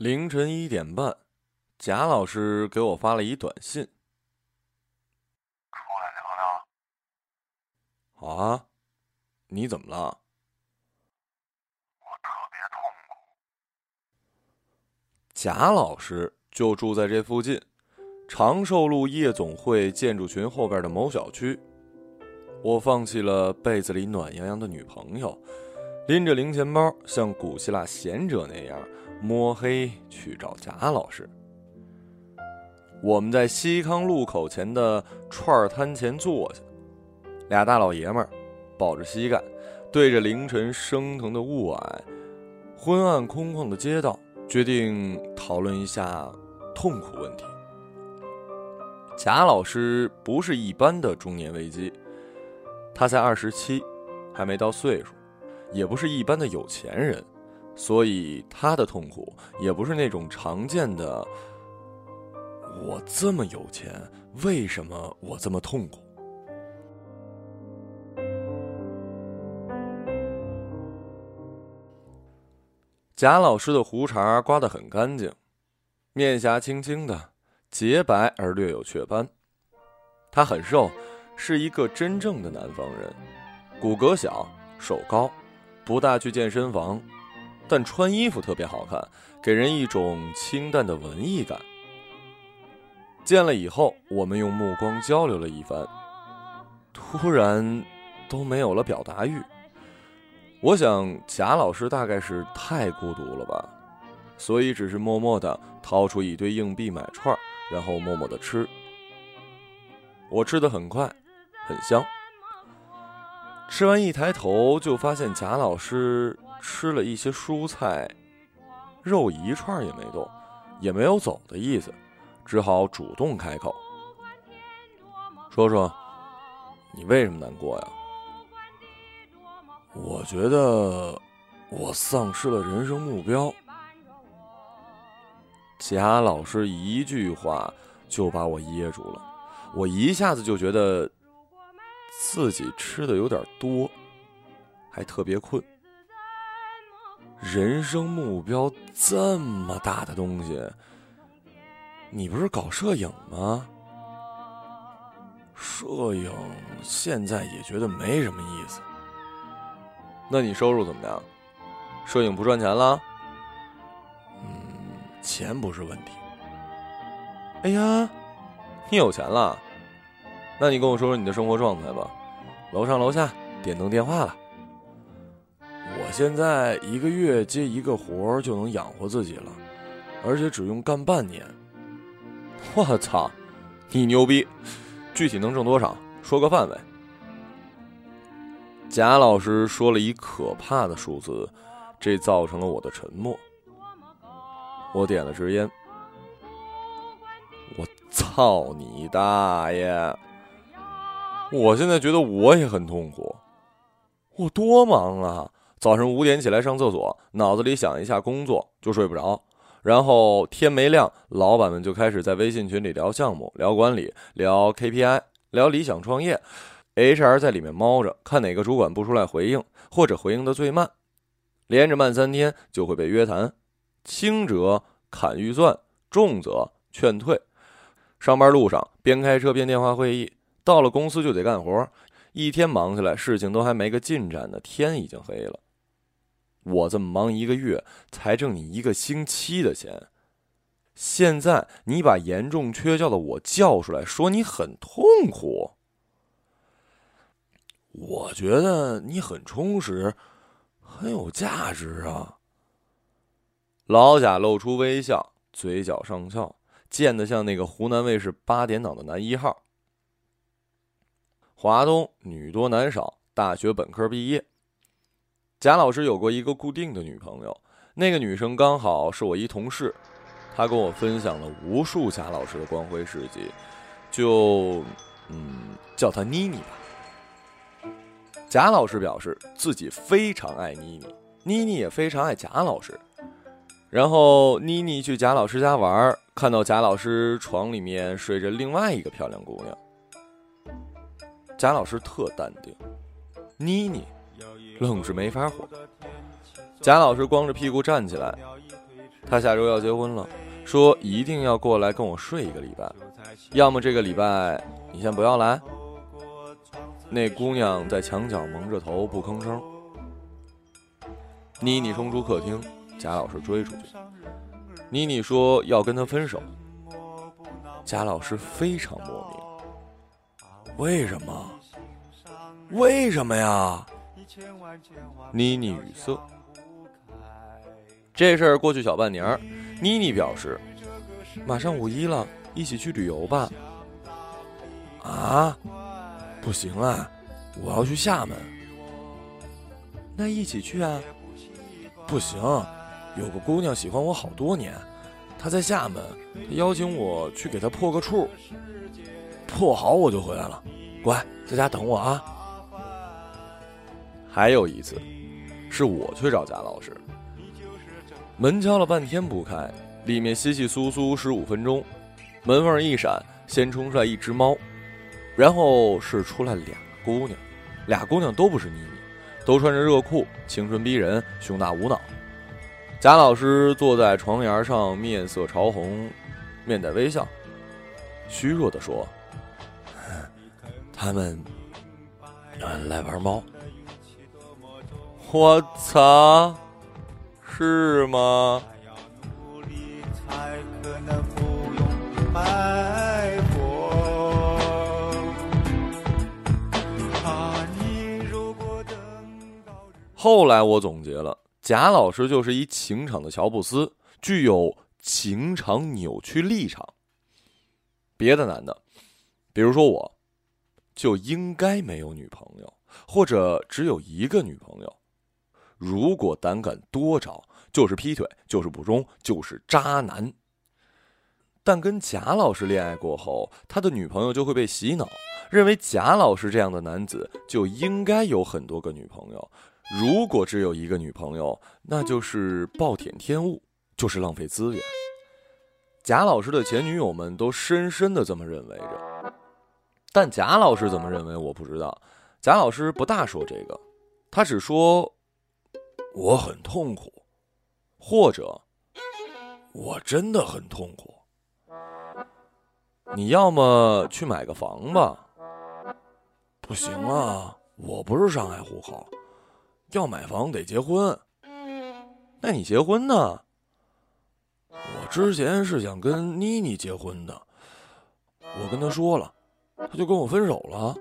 凌晨一点半，贾老师给我发了一短信。出来聊聊。好啊，你怎么了？我特别痛苦。贾老师就住在这附近，长寿路夜总会建筑群后边的某小区。我放弃了被子里暖洋洋的女朋友，拎着零钱包，像古希腊贤者那样。摸黑去找贾老师。我们在西康路口前的串摊前坐下，俩大老爷们儿抱着膝盖，对着凌晨升腾的雾霭、昏暗空旷的街道，决定讨论一下痛苦问题。贾老师不是一般的中年危机，他才二十七，还没到岁数，也不是一般的有钱人。所以他的痛苦也不是那种常见的。我这么有钱，为什么我这么痛苦？贾老师的胡茬刮得很干净，面颊青青的，洁白而略有雀斑。他很瘦，是一个真正的南方人，骨骼小，手高，不大去健身房。但穿衣服特别好看，给人一种清淡的文艺感。见了以后，我们用目光交流了一番，突然都没有了表达欲。我想贾老师大概是太孤独了吧，所以只是默默的掏出一堆硬币买串，然后默默的吃。我吃的很快，很香。吃完一抬头就发现贾老师。吃了一些蔬菜，肉一串也没动，也没有走的意思，只好主动开口：“说说，你为什么难过呀？”我觉得我丧失了人生目标。贾老师一句话就把我噎住了，我一下子就觉得自己吃的有点多，还特别困。人生目标这么大的东西，你不是搞摄影吗？摄影现在也觉得没什么意思。那你收入怎么样？摄影不赚钱了？嗯，钱不是问题。哎呀，你有钱了？那你跟我说说你的生活状态吧。楼上楼下，电灯电话了。我现在一个月接一个活就能养活自己了，而且只用干半年。我操，你牛逼！具体能挣多少？说个范围。贾老师说了一可怕的数字，这造成了我的沉默。我点了支烟。我操你大爷！我现在觉得我也很痛苦。我多忙啊！早上五点起来上厕所，脑子里想一下工作就睡不着，然后天没亮，老板们就开始在微信群里聊项目、聊管理、聊 KPI、聊理想创业，HR 在里面猫着，看哪个主管不出来回应，或者回应的最慢，连着慢三天就会被约谈，轻则砍预算，重则劝退。上班路上边开车边电话会议，到了公司就得干活，一天忙下来，事情都还没个进展呢，天已经黑了。我这么忙一个月，才挣你一个星期的钱。现在你把严重缺觉的我叫出来，说你很痛苦。我觉得你很充实，很有价值啊。老贾露出微笑，嘴角上翘，贱得像那个湖南卫视八点档的男一号。华东女多男少，大学本科毕业。贾老师有过一个固定的女朋友，那个女生刚好是我一同事，她跟我分享了无数贾老师的光辉事迹，就，嗯，叫她妮妮吧。贾老师表示自己非常爱妮妮，妮妮也非常爱贾老师。然后妮妮去贾老师家玩，看到贾老师床里面睡着另外一个漂亮姑娘，贾老师特淡定，妮妮。愣是没法活。贾老师光着屁股站起来，他下周要结婚了，说一定要过来跟我睡一个礼拜，要么这个礼拜你先不要来。那姑娘在墙角蒙着头不吭声。妮妮冲出客厅，贾老师追出去。妮妮说要跟他分手。贾老师非常莫名，为什么？为什么呀？妮妮语塞。这事儿过去小半年，妮妮表示，马上五一了，一起去旅游吧。啊？不行啊，我要去厦门。那一起去啊？不行，有个姑娘喜欢我好多年，她在厦门，她邀请我去给她破个处。破好我就回来了，乖，在家等我啊。还有一次，是我去找贾老师，门敲了半天不开，里面稀稀疏疏十五分钟，门缝一闪，先冲出来一只猫。然后是出来俩姑娘，俩姑娘都不是妮妮，都穿着热裤，青春逼人，胸大无脑。贾老师坐在床沿上，面色潮红，面带微笑，虚弱的说：“ 他们来玩猫。”我操，是吗？后来我总结了，贾老师就是一情场的乔布斯，具有情场扭曲立场。别的男的，比如说我，就应该没有女朋友，或者只有一个女朋友。如果胆敢多找，就是劈腿，就是不忠，就是渣男。但跟贾老师恋爱过后，他的女朋友就会被洗脑，认为贾老师这样的男子就应该有很多个女朋友。如果只有一个女朋友，那就是暴殄天物，就是浪费资源。贾老师的前女友们都深深的这么认为着，但贾老师怎么认为我不知道。贾老师不大说这个，他只说我很痛苦，或者我真的很痛苦。你要么去买个房吧，不行啊，我不是上海户口。要买房得结婚，那你结婚呢？我之前是想跟妮妮结婚的，我跟她说了，她就跟我分手了。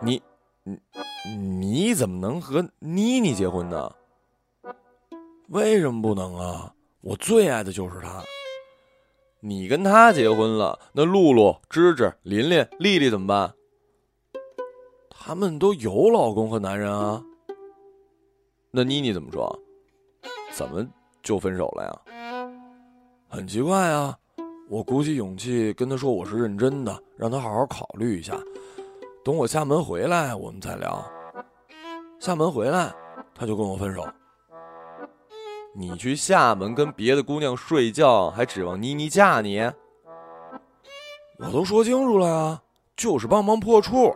你，你，你怎么能和妮妮结婚呢？为什么不能啊？我最爱的就是她。你跟她结婚了，那露露、芝芝、琳琳、丽丽怎么办？他们都有老公和男人啊，那妮妮怎么说？怎么就分手了呀？很奇怪啊！我鼓起勇气跟她说我是认真的，让她好好考虑一下。等我厦门回来，我们再聊。厦门回来，他就跟我分手。你去厦门跟别的姑娘睡觉，还指望妮妮嫁你？我都说清楚了呀，就是帮忙破处。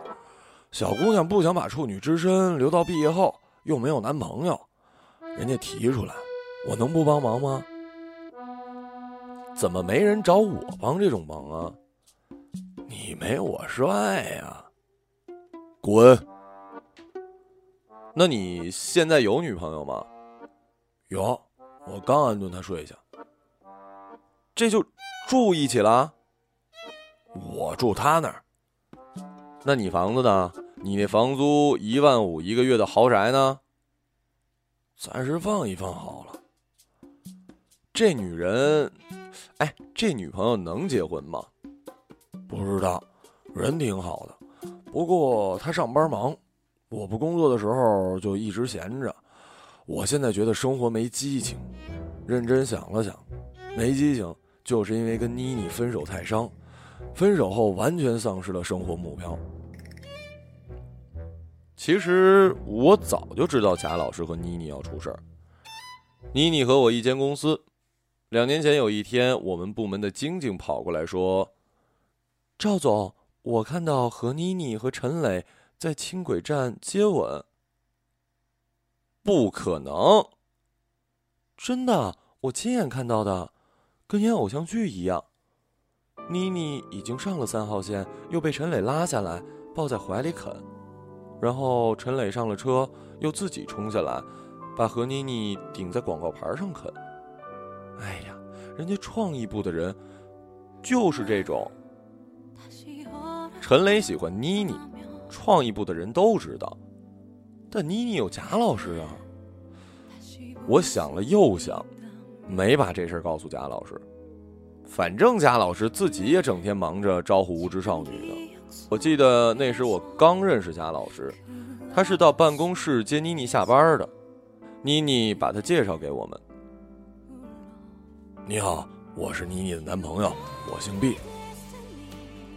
小姑娘不想把处女之身留到毕业后，又没有男朋友，人家提出来，我能不帮忙吗？怎么没人找我帮这种忙啊？你没我帅呀！滚！那你现在有女朋友吗？有，我刚安顿她睡下。这就住一起了？我住他那儿。那你房子呢？你那房租一万五一个月的豪宅呢？暂时放一放好了。这女人，哎，这女朋友能结婚吗？不知道，人挺好的，不过他上班忙，我不工作的时候就一直闲着。我现在觉得生活没激情，认真想了想，没激情就是因为跟妮妮分手太伤。分手后完全丧失了生活目标。其实我早就知道贾老师和妮妮要出事儿。妮妮和我一间公司，两年前有一天，我们部门的晶晶跑过来说：“赵总，我看到何妮妮和陈磊在轻轨站接吻。”不可能！真的，我亲眼看到的，跟演偶像剧一样。妮妮已经上了三号线，又被陈磊拉下来，抱在怀里啃。然后陈磊上了车，又自己冲下来，把何妮妮顶在广告牌上啃。哎呀，人家创意部的人就是这种。陈雷喜欢妮妮，创意部的人都知道，但妮妮有贾老师啊。我想了又想，没把这事告诉贾老师。反正贾老师自己也整天忙着招呼无知少女呢。我记得那时我刚认识贾老师，他是到办公室接妮妮下班的，妮妮把他介绍给我们。你好，我是妮妮的男朋友，我姓毕。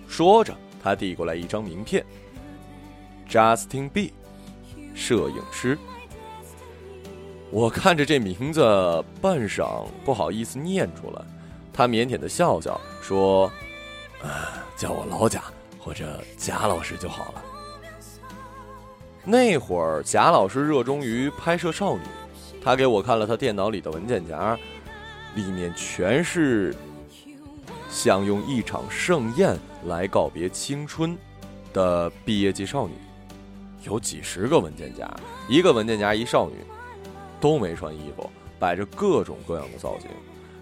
说着，他递过来一张名片，Justin B，摄影师。我看着这名字，半晌不好意思念出来。他腼腆的笑笑说：“啊，叫我老贾或者贾老师就好了。”那会儿贾老师热衷于拍摄少女，他给我看了他电脑里的文件夹，里面全是想用一场盛宴来告别青春的毕业季少女，有几十个文件夹，一个文件夹一少女，都没穿衣服，摆着各种各样的造型。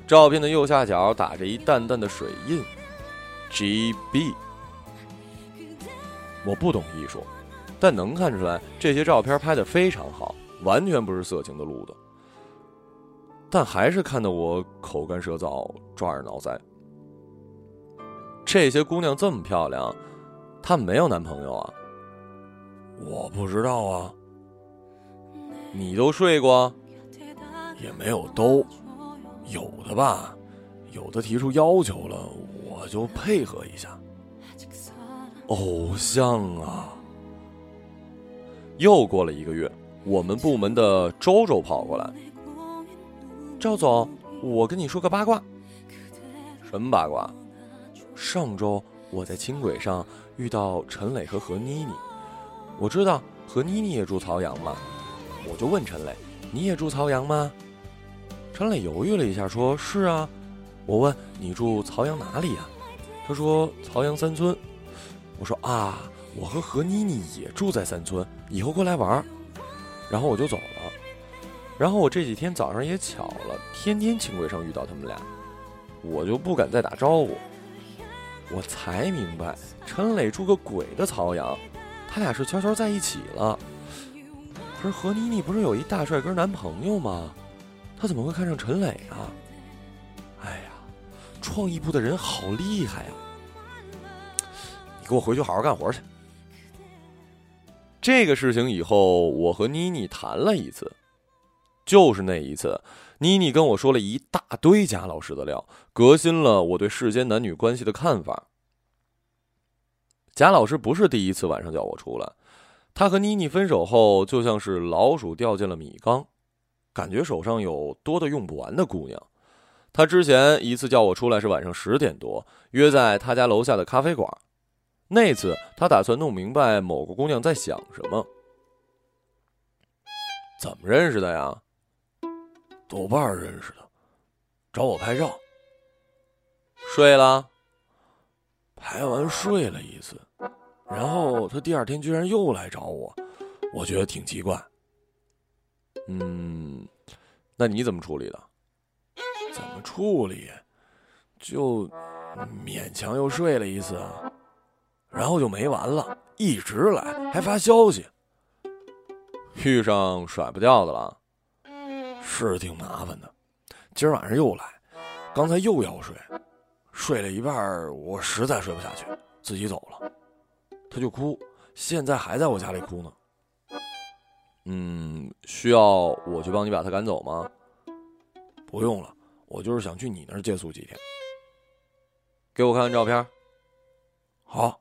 照片的右下角打着一淡淡的水印，GB。我不懂艺术，但能看出来这些照片拍的非常好，完全不是色情的路子。但还是看得我口干舌燥，抓耳挠腮。这些姑娘这么漂亮，她们没有男朋友啊？我不知道啊。你都睡过？也没有都。有的吧，有的提出要求了，我就配合一下。偶像啊！又过了一个月，我们部门的周周跑过来，赵总，我跟你说个八卦。什么八卦？上周我在轻轨上遇到陈磊和何妮妮，我知道何妮妮也住曹阳嘛，我就问陈磊，你也住曹阳吗？陈磊犹豫了一下，说是啊。我问你住曹阳哪里呀？他说曹阳三村。我说啊，我和何妮妮也住在三村，以后过来玩。然后我就走了。然后我这几天早上也巧了，天天轻轨上遇到他们俩，我就不敢再打招呼。我才明白，陈磊住个鬼的曹阳，他俩是悄悄在一起了。可是何妮妮不是有一大帅哥男朋友吗？他怎么会看上陈磊啊？哎呀，创意部的人好厉害呀！你给我回去好好干活去。这个事情以后，我和妮妮谈了一次，就是那一次，妮妮跟我说了一大堆贾老师的料，革新了我对世间男女关系的看法。贾老师不是第一次晚上叫我出来，他和妮妮分手后，就像是老鼠掉进了米缸。感觉手上有多的用不完的姑娘，他之前一次叫我出来是晚上十点多，约在他家楼下的咖啡馆。那次他打算弄明白某个姑娘在想什么。怎么认识的呀？豆瓣认识的，找我拍照。睡了，拍完睡了一次，然后他第二天居然又来找我，我觉得挺奇怪。嗯，那你怎么处理的？怎么处理？就勉强又睡了一次，然后就没完了，一直来，还发消息。遇上甩不掉的了，是挺麻烦的。今儿晚上又来，刚才又要睡，睡了一半，我实在睡不下去，自己走了。他就哭，现在还在我家里哭呢。嗯，需要我去帮你把他赶走吗？不用了，我就是想去你那儿借宿几天。给我看看照片。好。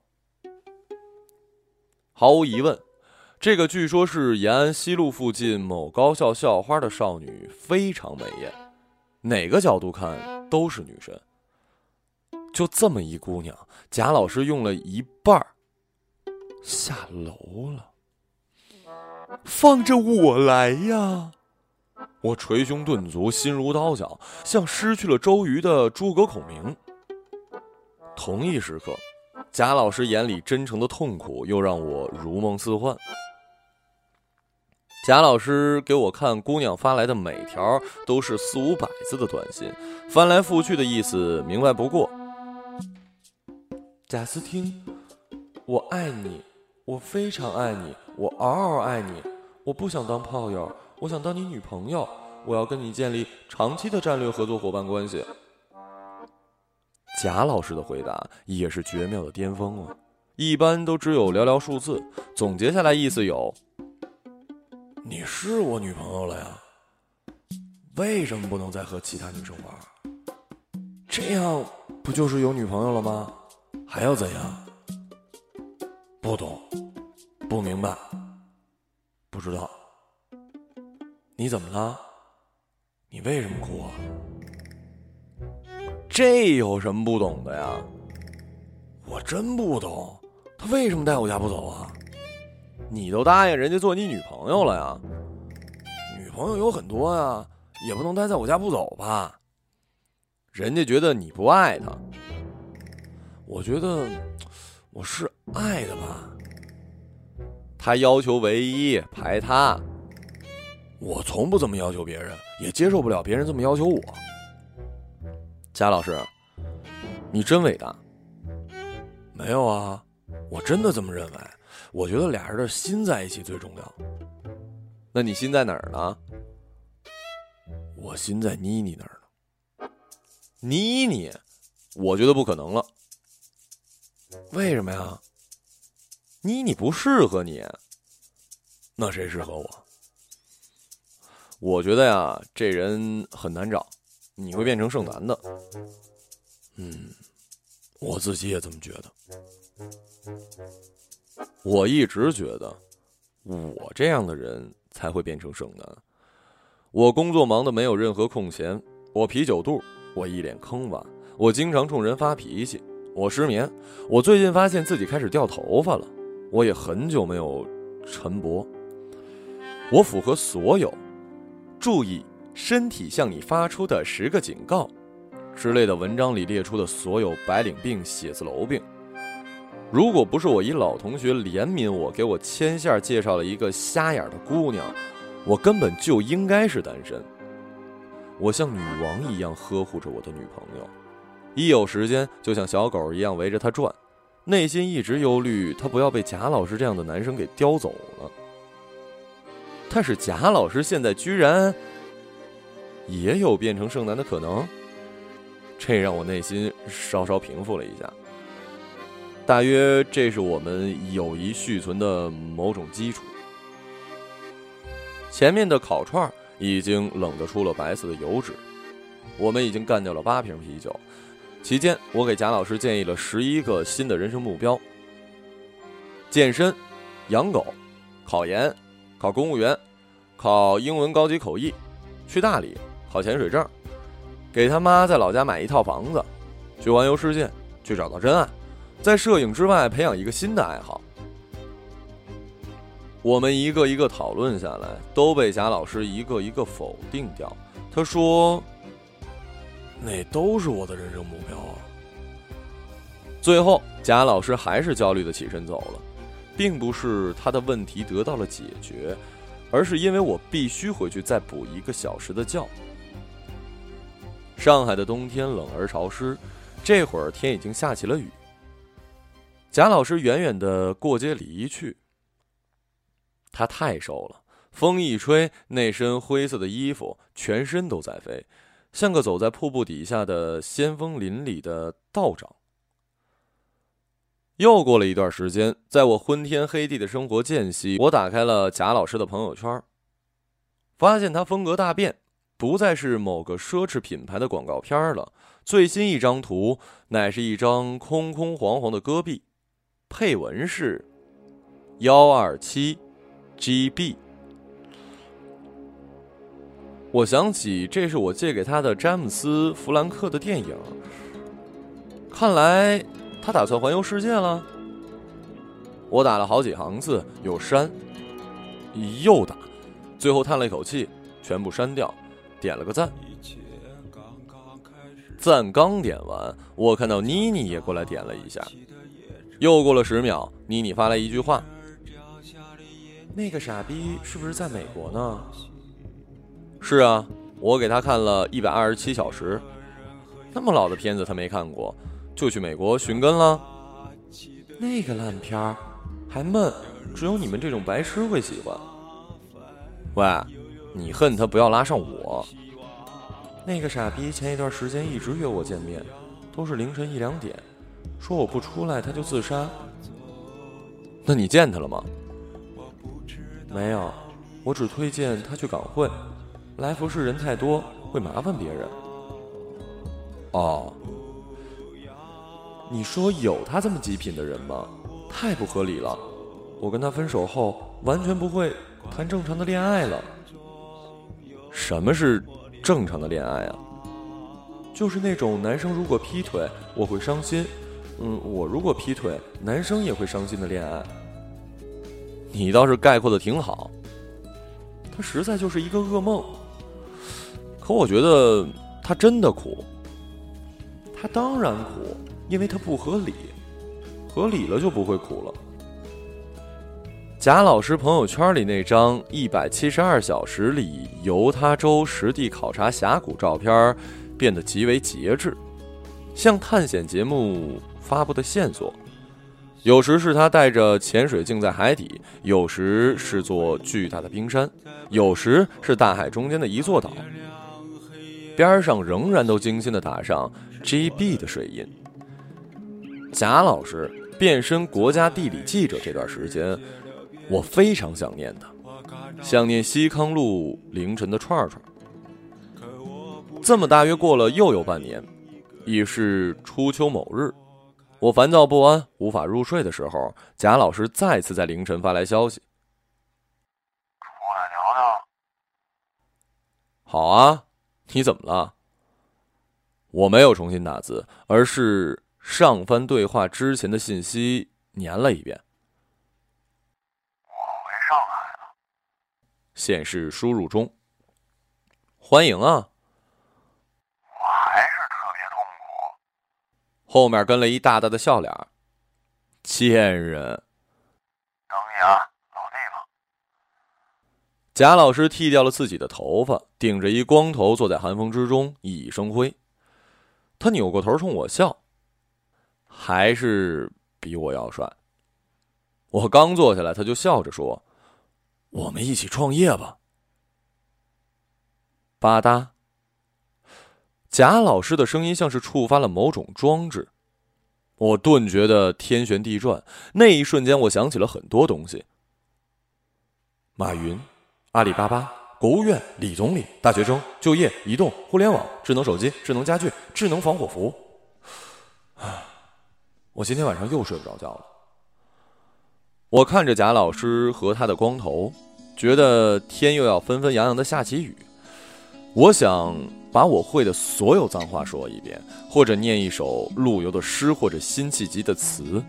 毫无疑问，这个据说是延安西路附近某高校校花的少女非常美艳，哪个角度看都是女神。就这么一姑娘，贾老师用了一半儿下楼了。放着我来呀！我捶胸顿足，心如刀绞，像失去了周瑜的诸葛孔明。同一时刻，贾老师眼里真诚的痛苦又让我如梦似幻。贾老师给我看姑娘发来的每条都是四五百字的短信，翻来覆去的意思明白不过。贾斯汀，我爱你，我非常爱你，我嗷嗷爱你，我不想当炮友，我想当你女朋友，我要跟你建立长期的战略合作伙伴关系。贾老师的回答也是绝妙的巅峰啊，一般都只有寥寥数字，总结下来意思有。你是我女朋友了呀？为什么不能再和其他女生玩？这样不就是有女朋友了吗？还要怎样？不懂，不明白，不知道。你怎么了？你为什么哭啊？这有什么不懂的呀？我真不懂，他为什么带我家不走啊？你都答应人家做你女朋友了呀？女朋友有很多呀，也不能待在我家不走吧？人家觉得你不爱他，我觉得我是爱的吧。他要求唯一排他，我从不这么要求别人，也接受不了别人这么要求我。贾老师，你真伟大。没有啊，我真的这么认为。我觉得俩人的心在一起最重要。那你心在哪儿呢？我心在妮妮那儿呢。妮妮，我觉得不可能了。为什么呀？妮妮不适合你。那谁适合我？我觉得呀，这人很难找，你会变成剩男的。嗯，我自己也这么觉得。我一直觉得，我这样的人才会变成剩男。我工作忙得没有任何空闲，我啤酒肚，我一脸坑洼，我经常冲人发脾气，我失眠，我最近发现自己开始掉头发了，我也很久没有晨勃。我符合所有“注意身体向你发出的十个警告”之类的文章里列出的所有白领病、写字楼病。如果不是我一老同学怜悯我，给我牵线介绍了一个瞎眼的姑娘，我根本就应该是单身。我像女王一样呵护着我的女朋友，一有时间就像小狗一样围着她转，内心一直忧虑她不要被贾老师这样的男生给叼走了。但是贾老师现在居然也有变成剩男的可能，这让我内心稍稍平复了一下。大约这是我们友谊续存的某种基础。前面的烤串已经冷得出了白色的油脂，我们已经干掉了八瓶啤酒。期间，我给贾老师建议了十一个新的人生目标：健身、养狗、考研、考公务员、考英文高级口译、去大理、考潜水证、给他妈在老家买一套房子、去环游世界、去找到真爱。在摄影之外培养一个新的爱好，我们一个一个讨论下来，都被贾老师一个一个否定掉。他说：“那都是我的人生目标啊。”最后，贾老师还是焦虑的起身走了，并不是他的问题得到了解决，而是因为我必须回去再补一个小时的觉。上海的冬天冷而潮湿，这会儿天已经下起了雨。贾老师远远的过街离去。他太瘦了，风一吹，那身灰色的衣服全身都在飞，像个走在瀑布底下的仙风林里的道长。又过了一段时间，在我昏天黑地的生活间隙，我打开了贾老师的朋友圈，发现他风格大变，不再是某个奢侈品牌的广告片了。最新一张图乃是一张空空黄黄的戈壁。配文是幺二七 GB。我想起这是我借给他的詹姆斯·弗兰克的电影。看来他打算环游世界了。我打了好几行字，又删，又打，最后叹了一口气，全部删掉，点了个赞。赞刚点完，我看到妮妮也过来点了一下。又过了十秒，妮妮发来一句话：“那个傻逼是不是在美国呢？”“是啊，我给他看了一百二十七小时，那么老的片子他没看过，就去美国寻根了。”“那个烂片儿，还闷，只有你们这种白痴会喜欢。”“喂，你恨他不要拉上我。”那个傻逼前一段时间一直约我见面，都是凌晨一两点，说我不出来他就自杀。那你见他了吗？没有，我只推荐他去港汇，来福士人太多会麻烦别人。哦，你说有他这么极品的人吗？太不合理了。我跟他分手后，完全不会谈正常的恋爱了。什么是？正常的恋爱啊，就是那种男生如果劈腿我会伤心，嗯，我如果劈腿男生也会伤心的恋爱。你倒是概括的挺好，他实在就是一个噩梦。可我觉得他真的苦，他当然苦，因为他不合理，合理了就不会苦了。贾老师朋友圈里那张一百七十二小时里犹他州实地考察峡谷照片，变得极为节制，像探险节目发布的线索。有时是他带着潜水镜在海底，有时是座巨大的冰山，有时是大海中间的一座岛，边上仍然都精心的打上 GB 的水印。贾老师变身国家地理记者这段时间。我非常想念他，想念西康路凌晨的串串。这么大约过了又有半年，已是初秋某日，我烦躁不安、无法入睡的时候，贾老师再次在凌晨发来消息：“出来聊聊。”好啊，你怎么了？我没有重新打字，而是上翻对话之前的信息，粘了一遍。我回上海了显示输入中。欢迎啊！我还是特别痛苦。后面跟了一大大的笑脸。贱人！等你啊，老地方。贾老师剃掉了自己的头发，顶着一光头坐在寒风之中，熠熠生辉。他扭过头冲我笑，还是比我要帅。我刚坐下来，他就笑着说。我们一起创业吧！吧嗒，贾老师的声音像是触发了某种装置，我顿觉得天旋地转。那一瞬间，我想起了很多东西：马云、阿里巴巴、国务院、李总理、大学生、就业、移动、互联网、智能手机、智能家具、智能防火服。啊！我今天晚上又睡不着觉了。我看着贾老师和他的光头，觉得天又要纷纷扬扬的下起雨。我想把我会的所有脏话说一遍，或者念一首陆游的诗，或者辛弃疾的词。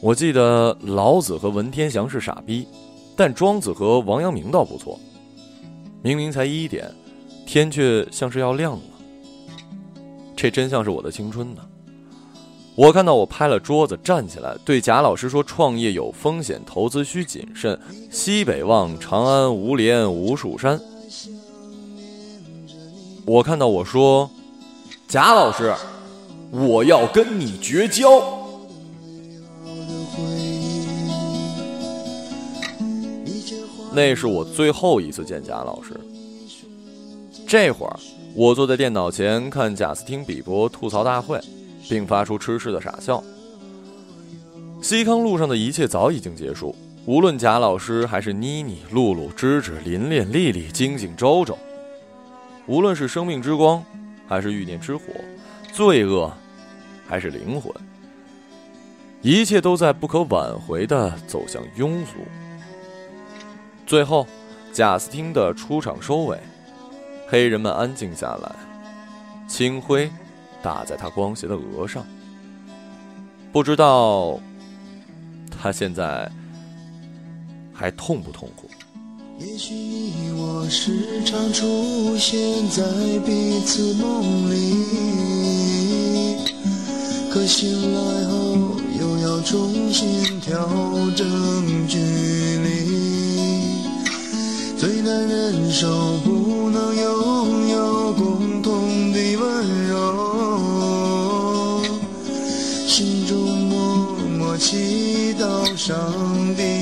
我记得老子和文天祥是傻逼，但庄子和王阳明倒不错。明明才一点，天却像是要亮了。这真像是我的青春呢。我看到我拍了桌子，站起来对贾老师说：“创业有风险，投资需谨慎。西北望，长安无连无数山。”我看到我说：“贾老师，我要跟你绝交。”那是我最后一次见贾老师。这会儿，我坐在电脑前看贾斯汀比伯吐槽大会。并发出痴痴的傻笑。西康路上的一切早已经结束，无论贾老师还是妮妮、露露、芝芝、琳琳、丽丽、晶晶、周周，无论是生命之光，还是欲念之火，罪恶，还是灵魂，一切都在不可挽回的走向庸俗。最后，贾斯汀的出场收尾，黑人们安静下来，清辉。打在他光洁的额上，不知道他现在还痛不痛苦。也许你我时常出现在彼此梦里可醒来后又要重新调整距离。最难忍受不能拥有共同的温柔心中默默祈祷上帝。